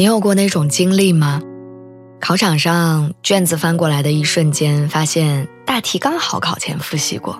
你有过那种经历吗？考场上卷子翻过来的一瞬间，发现大题刚好考前复习过。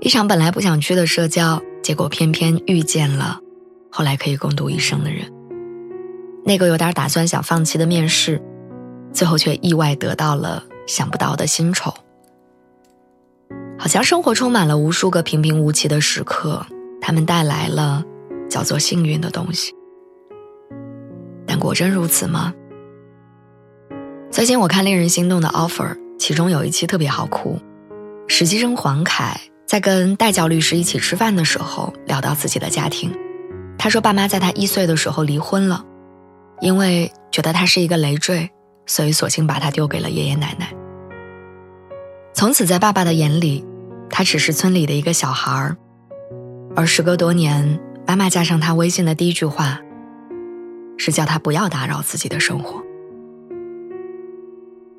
一场本来不想去的社交，结果偏偏遇见了后来可以共度一生的人。那个有点打算想放弃的面试，最后却意外得到了想不到的薪酬。好像生活充满了无数个平平无奇的时刻，他们带来了叫做幸运的东西。果真如此吗？最近我看令人心动的 offer，其中有一期特别好哭。实习生黄凯在跟代教律师一起吃饭的时候，聊到自己的家庭。他说，爸妈在他一岁的时候离婚了，因为觉得他是一个累赘，所以索性把他丢给了爷爷奶奶。从此，在爸爸的眼里，他只是村里的一个小孩儿。而时隔多年，妈妈加上他微信的第一句话。是叫他不要打扰自己的生活。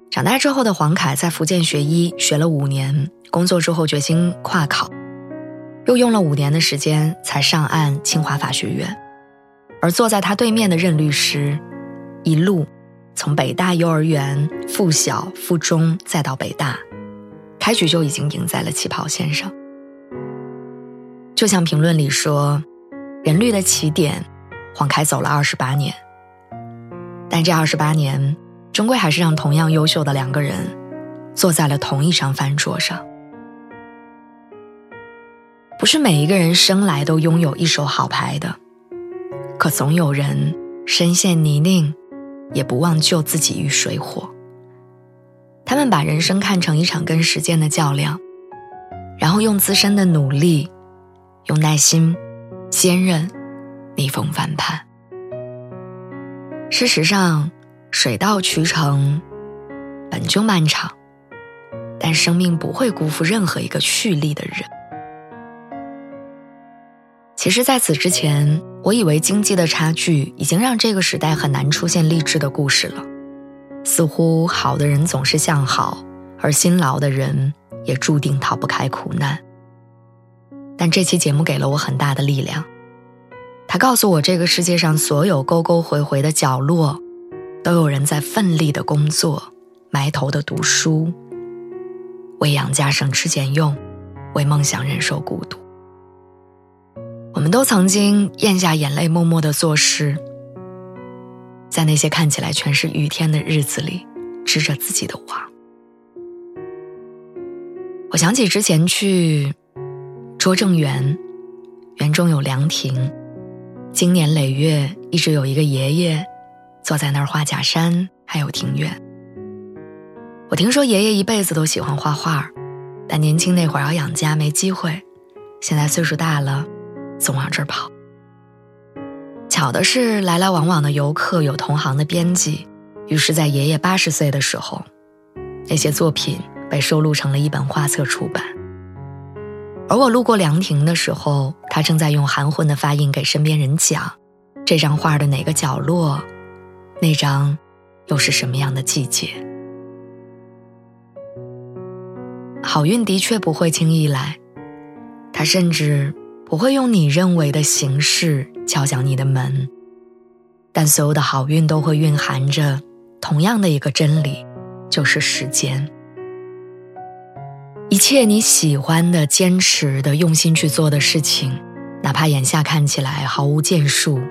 长大之后的黄凯在福建学医，学了五年，工作之后决心跨考，又用了五年的时间才上岸清华法学院。而坐在他对面的任律师，一路从北大幼儿园、附小、附中，再到北大，开局就已经赢在了起跑线上。就像评论里说，人律的起点。黄凯走了二十八年，但这二十八年，终归还是让同样优秀的两个人，坐在了同一张饭桌上。不是每一个人生来都拥有一手好牌的，可总有人身陷泥泞，也不忘救自己于水火。他们把人生看成一场跟时间的较量，然后用自身的努力，用耐心，坚韧。逆风翻盘。事实上，水到渠成本就漫长，但生命不会辜负任何一个蓄力的人。其实，在此之前，我以为经济的差距已经让这个时代很难出现励志的故事了。似乎好的人总是向好，而辛劳的人也注定逃不开苦难。但这期节目给了我很大的力量。他告诉我，这个世界上所有沟沟回回的角落，都有人在奋力的工作，埋头的读书，为养家省吃俭用，为梦想忍受孤独。我们都曾经咽下眼泪，默默的做事，在那些看起来全是雨天的日子里，织着自己的网。我想起之前去拙政园，园中有凉亭。经年累月，一直有一个爷爷坐在那儿画假山，还有庭院。我听说爷爷一辈子都喜欢画画，但年轻那会儿要养家没机会，现在岁数大了，总往这儿跑。巧的是，来来往往的游客有同行的编辑，于是，在爷爷八十岁的时候，那些作品被收录成了一本画册出版。而我路过凉亭的时候，他正在用含混的发音给身边人讲，这张画的哪个角落，那张又是什么样的季节？好运的确不会轻易来，他甚至不会用你认为的形式敲响你的门，但所有的好运都会蕴含着同样的一个真理，就是时间。一切你喜欢的、坚持的、用心去做的事情，哪怕眼下看起来毫无建树，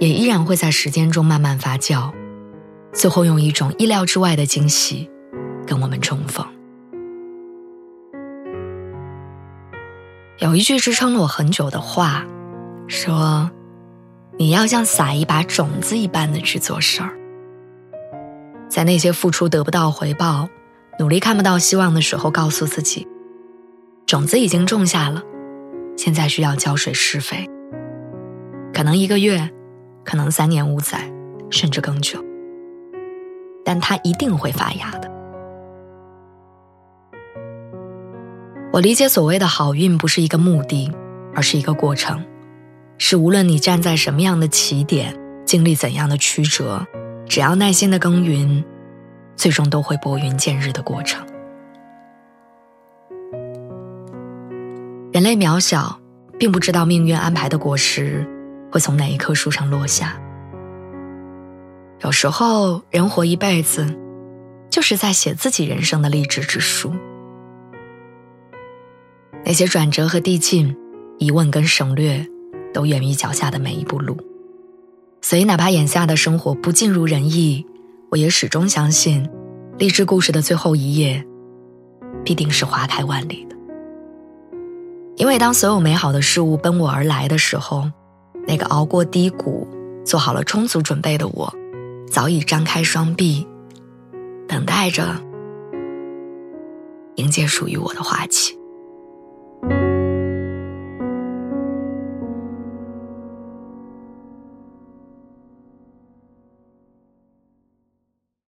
也依然会在时间中慢慢发酵，最后用一种意料之外的惊喜，跟我们重逢。有一句支撑了我很久的话，说：“你要像撒一把种子一般的去做事儿，在那些付出得不到回报。”努力看不到希望的时候，告诉自己，种子已经种下了，现在需要浇水施肥。可能一个月，可能三年五载，甚至更久。但它一定会发芽的。我理解所谓的好运不是一个目的，而是一个过程，是无论你站在什么样的起点，经历怎样的曲折，只要耐心的耕耘，最终都会拨云见日的过程。人类渺小，并不知道命运安排的果实会从哪一棵树上落下。有时候，人活一辈子，就是在写自己人生的励志之书。那些转折和递进，疑问跟省略，都源于脚下的每一步路。所以，哪怕眼下的生活不尽如人意，我也始终相信，励志故事的最后一页，必定是花开万里的。因为当所有美好的事物奔我而来的时候，那个熬过低谷、做好了充足准备的我，早已张开双臂，等待着迎接属于我的花期。